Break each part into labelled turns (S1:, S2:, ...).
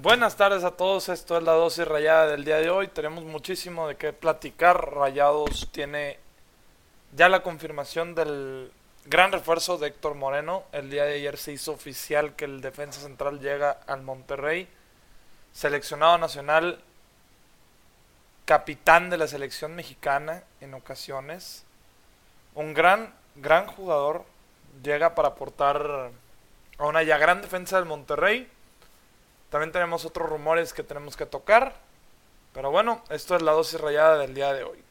S1: Buenas tardes a todos, esto es la dosis rayada del día de hoy. Tenemos muchísimo de qué platicar. Rayados tiene ya la confirmación del gran refuerzo de Héctor Moreno. El día de ayer se hizo oficial que el defensa central llega al Monterrey. Seleccionado nacional, capitán de la selección mexicana en ocasiones. Un gran, gran jugador. Llega para aportar a una ya gran defensa del Monterrey también tenemos otros rumores que tenemos que tocar. Pero bueno, esto es la dosis rayada del día de hoy.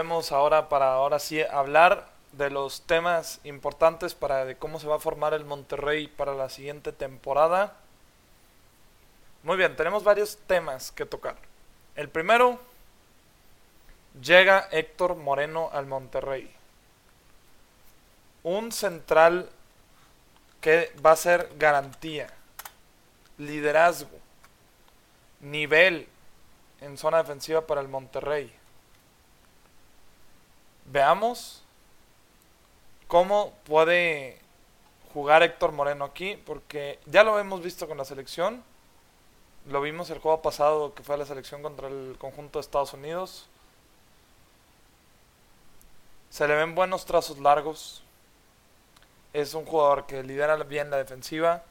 S1: Volvemos ahora para ahora sí hablar de los temas importantes para de cómo se va a formar el Monterrey para la siguiente temporada. Muy bien, tenemos varios temas que tocar. El primero, llega Héctor Moreno al Monterrey. Un central que va a ser garantía, liderazgo, nivel en zona defensiva para el Monterrey veamos cómo puede jugar Héctor Moreno aquí, porque ya lo hemos visto con la selección. Lo vimos el juego pasado que fue la selección contra el conjunto de Estados Unidos. Se le ven buenos trazos largos. Es un jugador que lidera bien la defensiva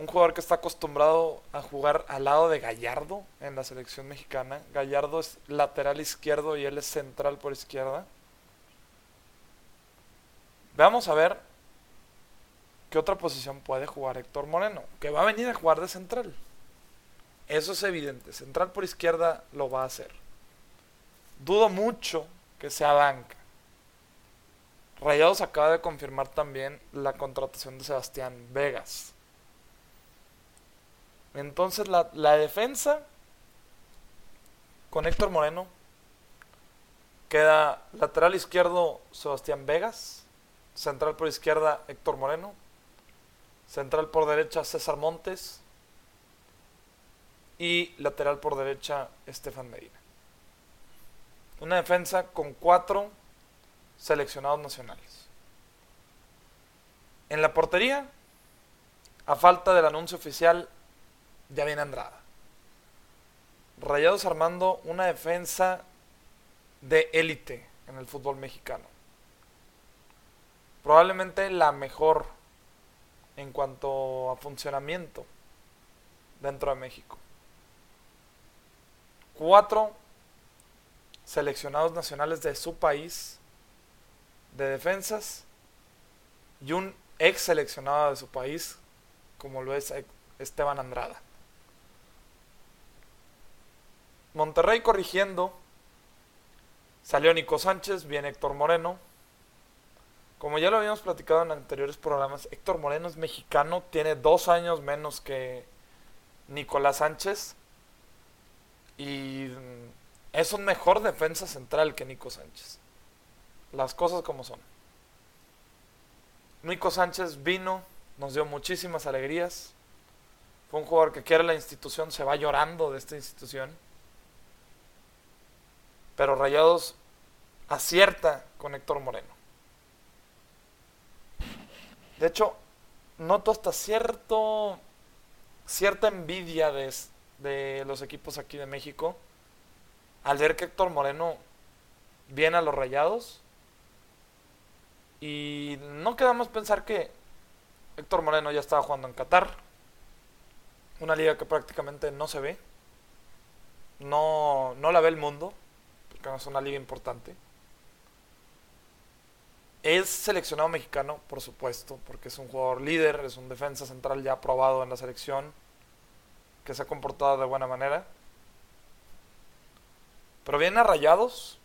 S1: un jugador que está acostumbrado a jugar al lado de Gallardo en la selección mexicana. Gallardo es lateral izquierdo y él es central por izquierda. Vamos a ver qué otra posición puede jugar Héctor Moreno, que va a venir a jugar de central. Eso es evidente, central por izquierda lo va a hacer. Dudo mucho que sea banca. Rayados acaba de confirmar también la contratación de Sebastián Vegas. Entonces la, defensa con Héctor Moreno queda lateral izquierdo Sebastián Vegas, central por izquierda Héctor Moreno, central por derecha César Montes y lateral por derecha Estefan Medina. Una defensa con cuatro seleccionados nacionales. En la portería, a falta del anuncio oficial, ya viene Andrada. Rayados armando una defensa de élite en el fútbol mexicano. Probablemente la mejor en cuanto a funcionamiento dentro de México. Cuatro seleccionados nacionales de su país de defensas y un ex seleccionado de su país como lo es Esteban Andrada. Monterrey corrigiendo. Salió Nico Sánchez, viene Héctor Moreno. Como ya lo habíamos platicado en anteriores programas, Héctor Moreno es mexicano, tiene dos años menos que Nicolás Sánchez. Y es un mejor defensa central que Nico Sánchez. Las cosas como son. Nico Sánchez vino, nos dio muchísimas alegrías. Fue un jugador que quiere la institución, se va llorando de esta institución. Pero Rayados acierta con Héctor Moreno. De hecho, noto hasta cierto cierta envidia de, de los equipos aquí de México al ver que Héctor Moreno viene a los Rayados. Y no quedamos pensar que Héctor Moreno ya estaba jugando en Qatar. Una liga que prácticamente no se ve. No, no la ve el mundo que es una liga importante. Es seleccionado mexicano, por supuesto, porque es un jugador líder, es un defensa central ya aprobado en la selección, que se ha comportado de buena manera. Pero viene a Rayados,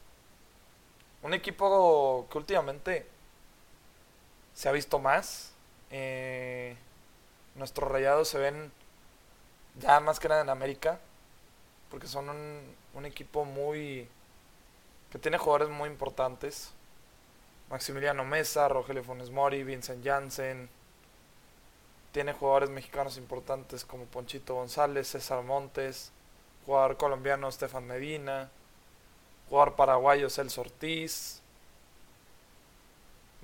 S1: un equipo que últimamente se ha visto más. Eh, nuestros rayados se ven ya más que nada en América, porque son un equipo muy que tiene jugadores muy importantes. Maximiliano Mesa, Rogelio Funes Mori, Vincent Janssen. Tiene jugadores mexicanos importantes como Ponchito González, César Montes, jugador colombiano Estefan Medina, jugador paraguayo Celso Ortiz.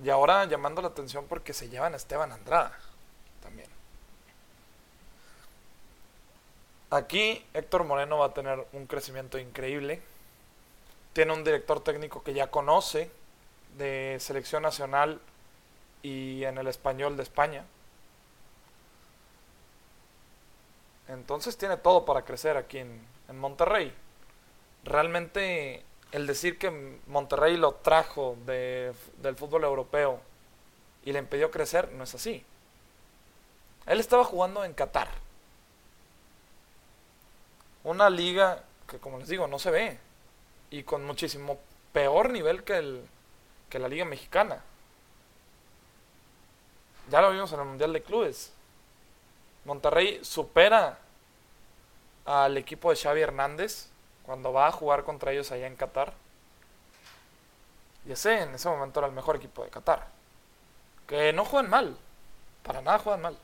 S1: Y ahora llamando la atención porque se llevan a Esteban Andrada también. Aquí Héctor Moreno va a tener un crecimiento increíble. Tiene un director técnico que ya conoce de selección nacional y en el español de España. Entonces tiene todo para crecer aquí en, en Monterrey. Realmente el decir que Monterrey lo trajo de, del fútbol europeo y le impidió crecer no es así. Él estaba jugando en Qatar. Una liga que, como les digo, no se ve. Y con muchísimo peor nivel que, el, que la liga mexicana. Ya lo vimos en el Mundial de Clubes. Monterrey supera al equipo de Xavi Hernández cuando va a jugar contra ellos allá en Qatar. Y ese en ese momento era el mejor equipo de Qatar. Que no juegan mal. Para nada juegan mal.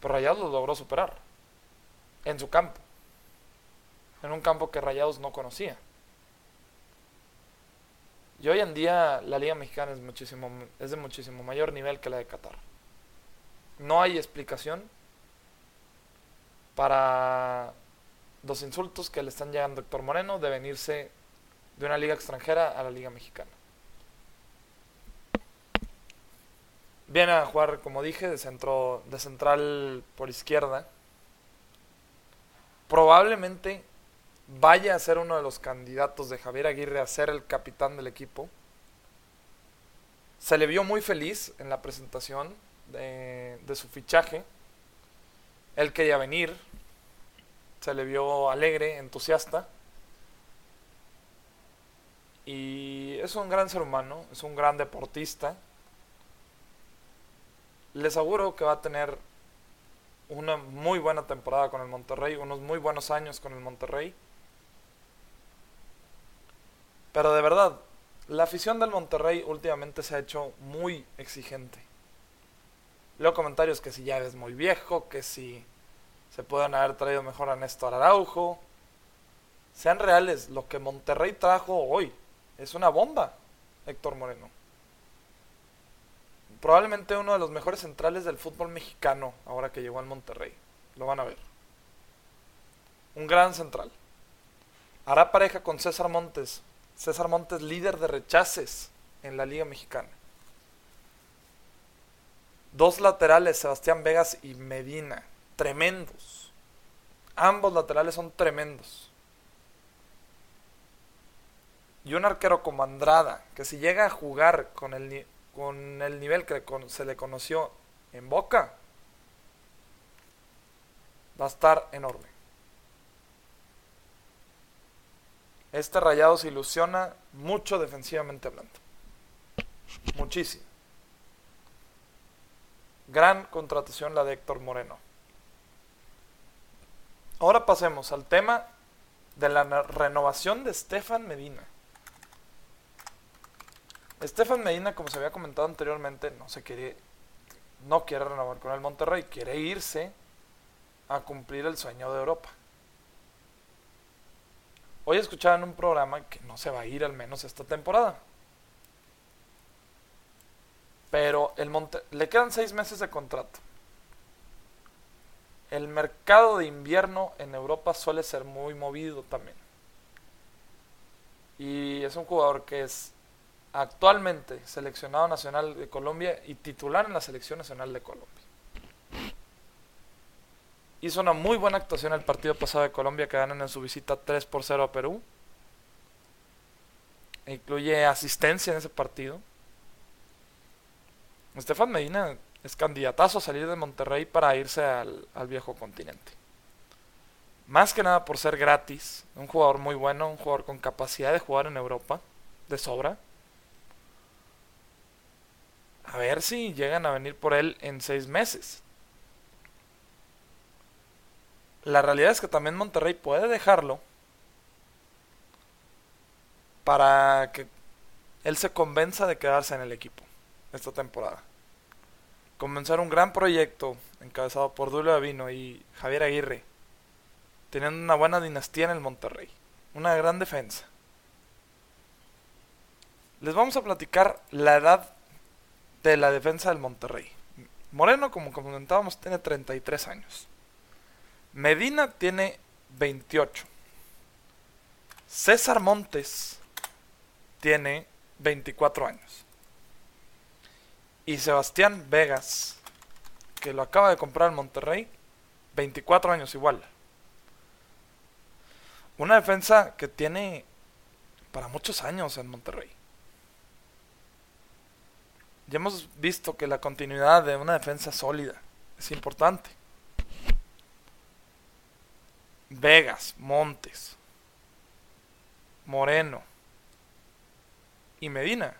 S1: Pero Rayados lo logró superar. En su campo. En un campo que Rayados no conocía. Y hoy en día la Liga Mexicana es, muchísimo, es de muchísimo mayor nivel que la de Qatar. No hay explicación para los insultos que le están llegando a Héctor Moreno de venirse de una liga extranjera a la liga mexicana. Viene a jugar, como dije, de centro, de central por izquierda. Probablemente vaya a ser uno de los candidatos de Javier Aguirre a ser el capitán del equipo. Se le vio muy feliz en la presentación de, su fichaje. Él quería venir, se le vio alegre, entusiasta. Y es un gran ser humano, es un gran deportista. Les aseguro que va a tener una muy buena temporada con el Monterrey, unos muy buenos años con el Monterrey. Pero de verdad, la afición del Monterrey últimamente se ha hecho muy exigente. Leo comentarios que si ya es muy viejo, que si se pueden haber traído mejor a Néstor Araujo. Sean reales, lo que Monterrey trajo hoy es una bomba, Héctor Moreno. Probablemente uno de los mejores centrales del fútbol mexicano ahora que llegó al Monterrey. Lo van a ver. Un gran central. Hará pareja con César Montes. César Montes líder de rechaces en la Liga Mexicana. Dos laterales, Sebastián Vegas y Medina tremendos. Ambos laterales son tremendos. Y un arquero como Andrada, que si llega a jugar con el, con el nivel que se le conoció en Boca, va a estar enorme. Este rayado se ilusiona mucho defensivamente hablando. Muchísimo. Gran contratación la de Héctor Moreno. Ahora pasemos al tema de la renovación de Stefan Medina. Stefan Medina, como se había comentado anteriormente, no se quiere, no quiere renovar con el Monterrey, quiere irse a cumplir el sueño de Europa. Hoy escuchaba un programa que no se va a ir al menos esta temporada. Pero el Monte le quedan seis meses de contrato el mercado de invierno en Europa suele ser muy movido también. Y es un jugador que es actualmente seleccionado nacional de Colombia y titular en la selección nacional de Colombia. Hizo una muy buena actuación el partido pasado de Colombia que ganan en su visita 3 por 0 a Perú. incluye asistencia en ese partido. Estefan Medina es candidatazo a salir de Monterrey para irse al, viejo continente. Más que nada por ser gratis, un jugador muy bueno, un jugador con capacidad de jugar en Europa, de sobra. A ver si llegan a venir por él en seis meses. La realidad es que también Monterrey puede dejarlo para que él se convenza de quedarse en el equipo esta temporada. Comenzar un gran proyecto encabezado por Dulio Avino y Javier Aguirre, teniendo una buena dinastía en el Monterrey, una gran defensa. Les vamos a platicar la edad de la defensa del Monterrey. Moreno, como comentábamos, tiene 33 años. Medina tiene 28. César Montes tiene 24 años. Y Sebastián Vegas, que lo acaba de comprar el Monterrey, 24 años igual. Una defensa que tiene para muchos años en Monterrey. Ya hemos visto que la continuidad de una defensa sólida es importante. Vegas, Montes, Moreno y Medina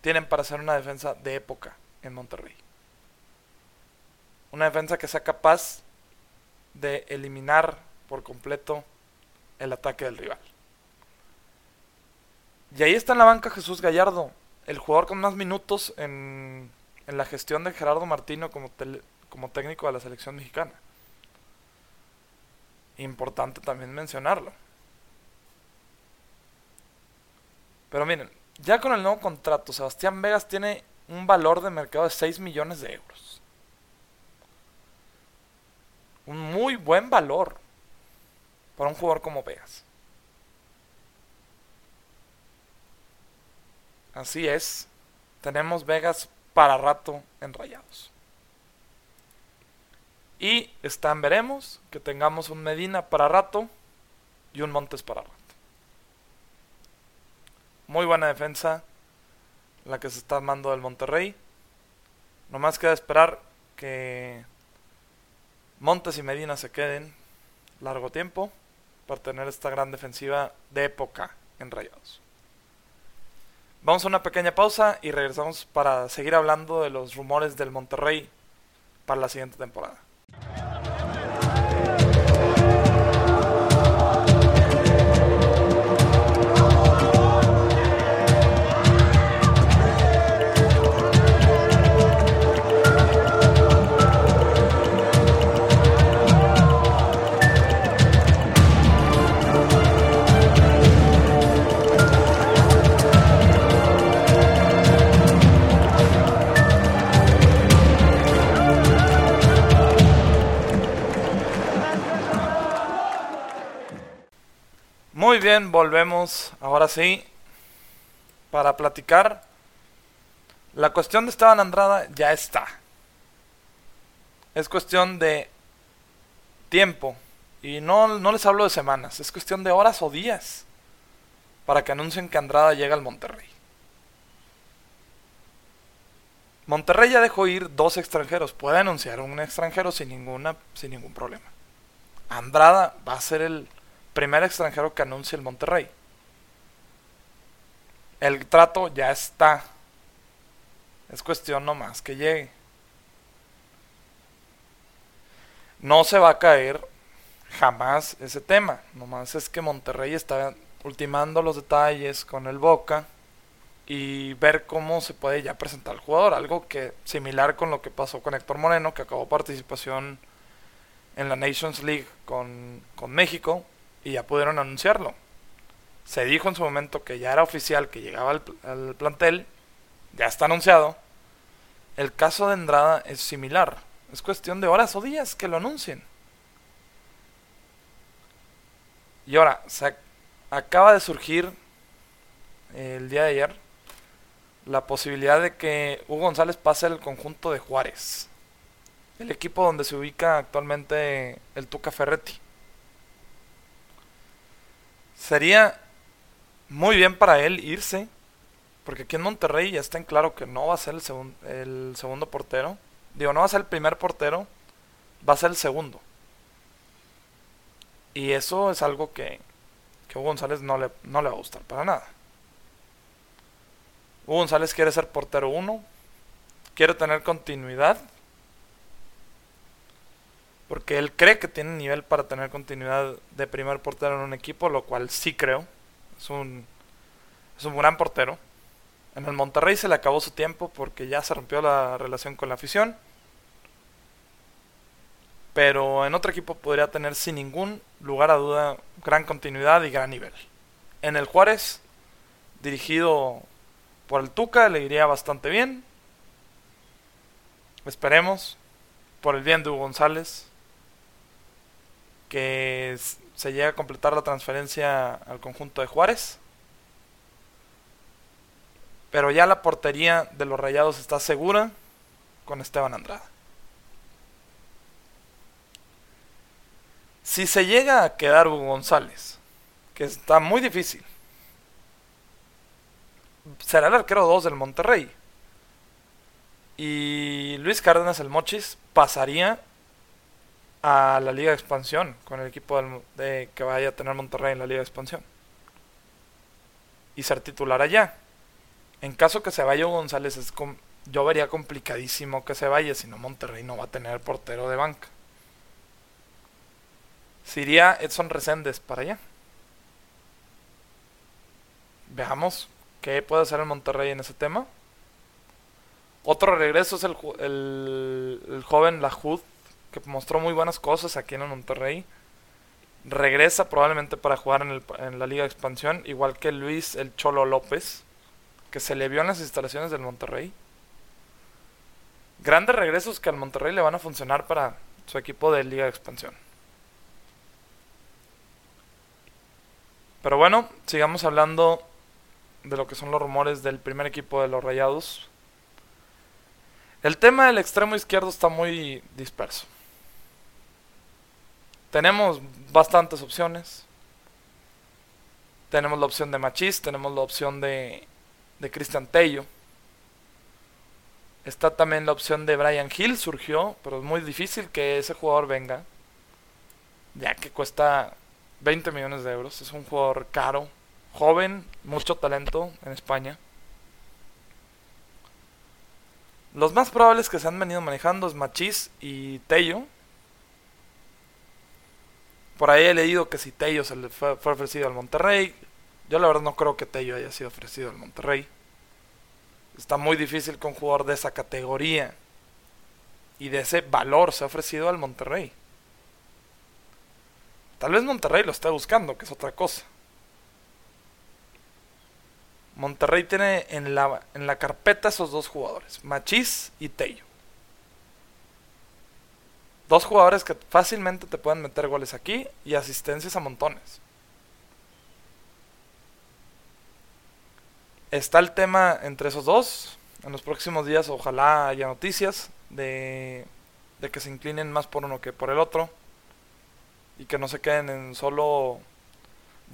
S1: tienen para ser una defensa de época en Monterrey. Una defensa que sea capaz de eliminar por completo el ataque del rival. Y ahí está en la banca Jesús Gallardo, el jugador con más minutos en, en la gestión de Gerardo Martino como, como técnico de la selección mexicana. Importante también mencionarlo. Pero miren, ya con el nuevo contrato, Sebastián Vegas tiene un valor de mercado de 6 millones de euros. Un muy buen valor para un jugador como Vegas. Así es, tenemos Vegas para rato en Rayados. Y están, veremos que tengamos un Medina para rato y un Montes para rato. Muy buena defensa la que se está armando del Monterrey. Nomás queda esperar que Montes y Medina se queden largo tiempo para tener esta gran defensiva de época en Rayados. Vamos a una pequeña pausa y regresamos para seguir hablando de los rumores del Monterrey para la siguiente temporada. Muy bien, volvemos ahora sí para platicar. La cuestión de Esteban Andrada ya está. Es cuestión de tiempo. Y no, no les hablo de semanas, es cuestión de horas o días para que anuncien que Andrada llega al Monterrey. Monterrey ya dejó ir dos extranjeros. Puede anunciar un extranjero sin, ninguna, sin ningún problema. Andrada va a ser el primer extranjero que anuncie el Monterrey. El trato ya está. Es cuestión nomás que llegue. No se va a caer jamás ese tema. Nomás es que Monterrey está ultimando los detalles con el Boca y ver cómo se puede ya presentar el jugador. Algo que similar con lo que pasó con Héctor Moreno, que acabó participación en la Nations League con, con México y ya pudieron anunciarlo. Se dijo en su momento que ya era oficial que llegaba al, plantel, ya está anunciado. El caso de Andrada es similar. Es cuestión de horas o días que lo anuncien. Y ahora, se acaba de surgir el día de ayer la posibilidad de que Hugo González pase al conjunto de Juárez, el equipo donde se ubica actualmente el Tuca Ferretti. Sería muy bien para él irse, porque aquí en Monterrey ya está en claro que no va a ser el, el segundo portero. Digo, no va a ser el primer portero, va a ser el segundo. Y eso es algo que, que Hugo González no le, no le va a gustar para nada. Hugo González quiere ser portero uno, quiere tener continuidad. Porque él cree que tiene nivel para tener continuidad de primer portero en un equipo, lo cual sí creo. Es un, es un gran portero. En el Monterrey se le acabó su tiempo porque ya se rompió la relación con la afición. Pero en otro equipo podría tener sin ningún lugar a duda gran continuidad y gran nivel. En el Juárez, dirigido por el Tuca, le iría bastante bien. Esperemos, por el bien de Hugo González, que se llegue a completar la transferencia al conjunto de Juárez. Pero ya la portería de los Rayados está segura con Esteban Andrada. Si se llega a quedar Hugo González, que está muy difícil, será el arquero 2 del Monterrey. Y Luis Cárdenas, el Mochis, pasaría a la Liga de Expansión con el equipo de, que vaya a tener Monterrey en la Liga de Expansión. Y ser titular allá. En caso que se vaya González, es yo vería complicadísimo que se vaya, si no Monterrey no va a tener portero de banca. Se iría Edson Reséndez para allá. Veamos qué puede hacer el Monterrey en ese tema. Otro regreso es el, el, el joven Lajud, que mostró muy buenas cosas aquí en el Monterrey. Regresa probablemente para jugar en, la Liga de Expansión, igual que Luis el Cholo López que se le vio en las instalaciones del Monterrey. Grandes regresos que al Monterrey le van a funcionar para su equipo de Liga de Expansión. Pero bueno, sigamos hablando de lo que son los rumores del primer equipo de los Rayados. El tema del extremo izquierdo está muy disperso. Tenemos bastantes opciones. Tenemos la opción de Machis, tenemos la opción de de Cristian Tello. Está también la opción de Brian Hill, surgió, pero es muy difícil que ese jugador venga, ya que cuesta 20 millones de euros. Es un jugador caro, joven, mucho talento en España. Los más probables que se han venido manejando es Machis y Tello. Por ahí he leído que si Tello se le fue, fue ofrecido al Monterrey, yo la verdad no creo que Tello haya sido ofrecido al Monterrey. Está muy difícil que un jugador de esa categoría y de ese valor se ha ofrecido al Monterrey. Tal vez Monterrey lo esté buscando, que es otra cosa. Monterrey tiene en la, en la carpeta esos dos jugadores, Machís y Tello. Dos jugadores que fácilmente te pueden meter goles aquí y asistencias a montones. Está el tema entre esos dos. En los próximos días ojalá haya noticias de, de que se inclinen más por uno que por el otro. Y que no se queden en solo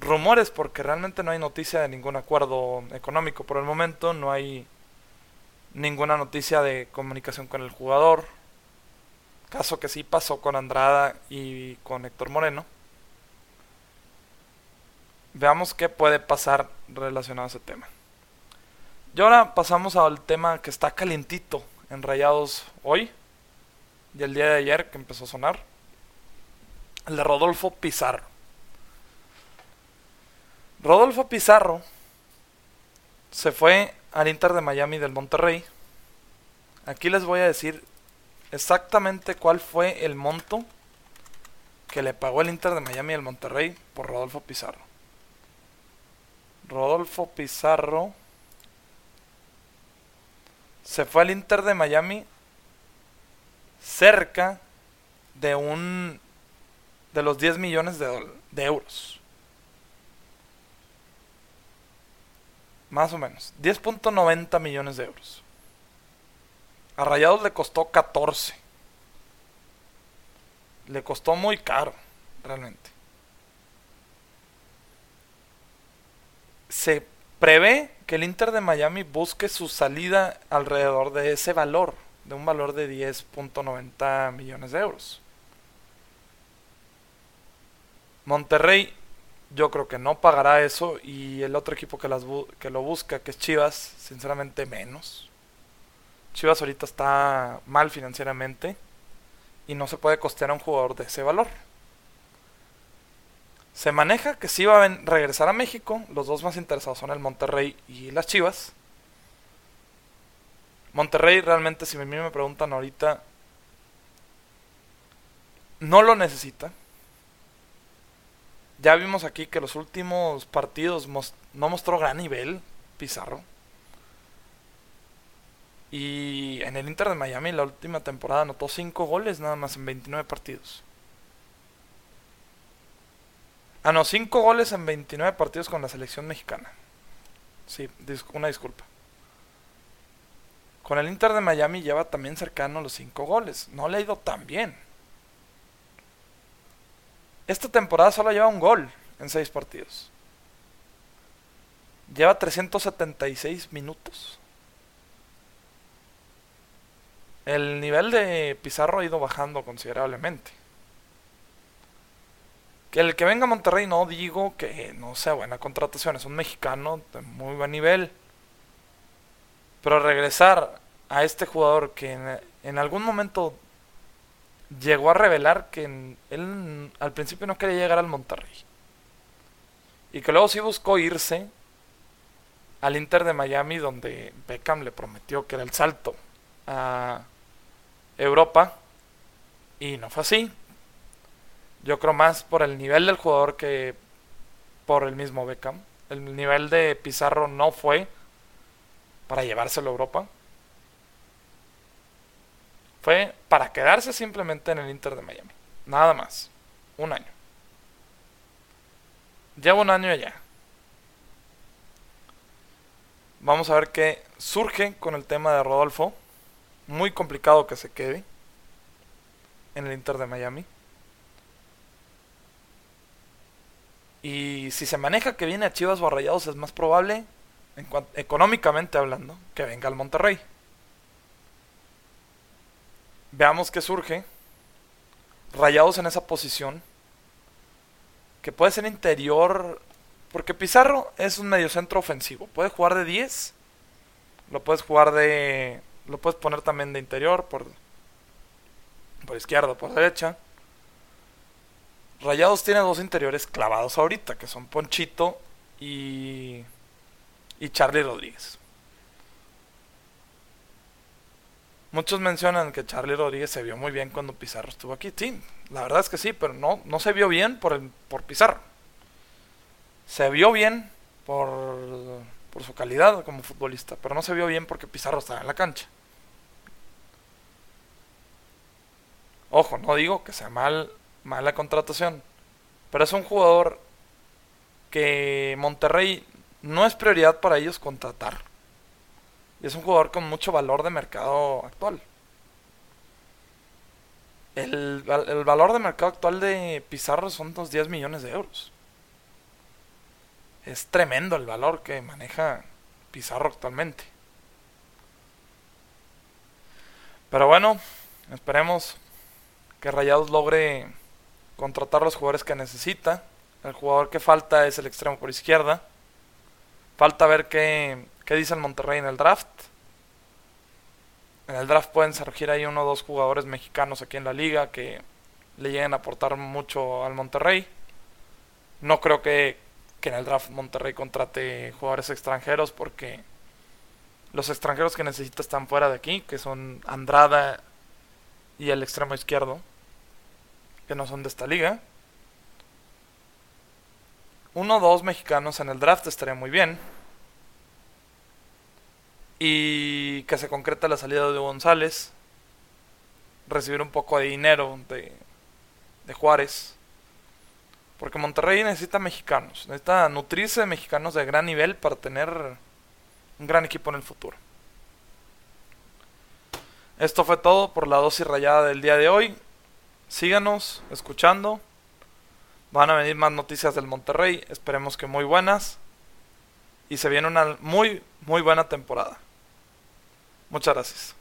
S1: rumores porque realmente no hay noticia de ningún acuerdo económico por el momento. No hay ninguna noticia de comunicación con el jugador. Caso que sí pasó con Andrada y con Héctor Moreno. Veamos qué puede pasar relacionado a ese tema. Y ahora pasamos al tema que está calientito en Rayados hoy y el día de ayer que empezó a sonar. El de Rodolfo Pizarro. Rodolfo Pizarro se fue al Inter de Miami del Monterrey. Aquí les voy a decir exactamente cuál fue el monto que le pagó el Inter de Miami al Monterrey por Rodolfo Pizarro. Rodolfo Pizarro se fue al Inter de Miami cerca de un de los 10 millones de, de euros. Más o menos. 10.90 millones de euros. A Rayados le costó 14. Le costó muy caro, realmente. Se prevé que el Inter de Miami busque su salida alrededor de ese valor, de un valor de 10.90 millones de euros. Monterrey yo creo que no pagará eso y el otro equipo que, lo busca, que es Chivas, sinceramente menos. Chivas ahorita está mal financieramente y no se puede costear a un jugador de ese valor. Se maneja que sí va a regresar a México. Los dos más interesados son el Monterrey y las Chivas. Monterrey realmente, si a mí me preguntan ahorita, no lo necesita. Ya vimos aquí que los últimos partidos no mostró gran nivel Pizarro. Y en el Inter de Miami la última temporada anotó 5 goles nada más en 29 partidos. Ah, no, 5 goles en 29 partidos con la selección mexicana. Sí, una disculpa. Con el Inter de Miami lleva también cercano los 5 goles. No le ha ido tan bien. Esta temporada solo lleva un gol en 6 partidos. Lleva 376 minutos. El nivel de Pizarro ha ido bajando considerablemente. Que el que venga a Monterrey no digo que no sea buena contratación, es un mexicano de muy buen nivel. Pero regresar a este jugador que en, algún momento llegó a revelar que él al principio no quería llegar al Monterrey. Y que luego sí buscó irse al Inter de Miami donde Beckham le prometió que era el salto a Europa y no fue así. Yo creo más por el nivel del jugador que por el mismo Beckham. El nivel de Pizarro no fue para llevárselo a Europa. Fue para quedarse simplemente en el Inter de Miami. Nada más. Un año. Lleva un año allá. Vamos a ver qué surge con el tema de Rodolfo muy complicado que se quede en el Inter de Miami. Y si se maneja que viene a Chivas o a Rayados, es más probable, en económicamente hablando, que venga al Monterrey. Veamos qué surge. Rayados en esa posición. Que puede ser interior. Porque Pizarro es un mediocentro ofensivo. Puede jugar de 10. Lo puedes jugar de lo puedes poner también de interior, por, por izquierda por derecha. Rayados tiene dos interiores clavados ahorita, que son Ponchito y, y Charlie Rodríguez. Muchos mencionan que Charlie Rodríguez se vio muy bien cuando Pizarro estuvo aquí. Sí, la verdad es que sí, pero no, no se vio bien por, el, por Pizarro. Se vio bien por, por su calidad como futbolista, pero no se vio bien porque Pizarro estaba en la cancha. Ojo, no digo que sea mal, mala contratación, pero es un jugador que Monterrey no es prioridad para ellos contratar. Y es un jugador con mucho valor de mercado actual. El, el, valor de mercado actual de Pizarro son unos 10 millones de euros. Es tremendo el valor que maneja Pizarro actualmente. Pero bueno, esperemos que Rayados logre contratar los jugadores que necesita. El jugador que falta es el extremo por izquierda. Falta ver qué, qué dice el Monterrey en el draft. En el draft pueden surgir ahí uno o dos jugadores mexicanos aquí en la liga que le lleguen a aportar mucho al Monterrey. No creo que, que en el draft Monterrey contrate jugadores extranjeros porque los extranjeros que necesita están fuera de aquí, que son Andrada y el extremo izquierdo, que no son de esta liga. Uno o dos mexicanos en el draft estaría muy bien. Y que se concreta la salida de González. Recibir un poco de dinero de, de Juárez. Porque Monterrey necesita mexicanos. Necesita nutrirse de mexicanos de gran nivel para tener un gran equipo en el futuro. Esto fue todo por la dosis rayada del día de hoy. Síganos escuchando. Van a venir más noticias del Monterrey. Esperemos que muy buenas. Y se viene una muy, muy buena temporada. Muchas gracias.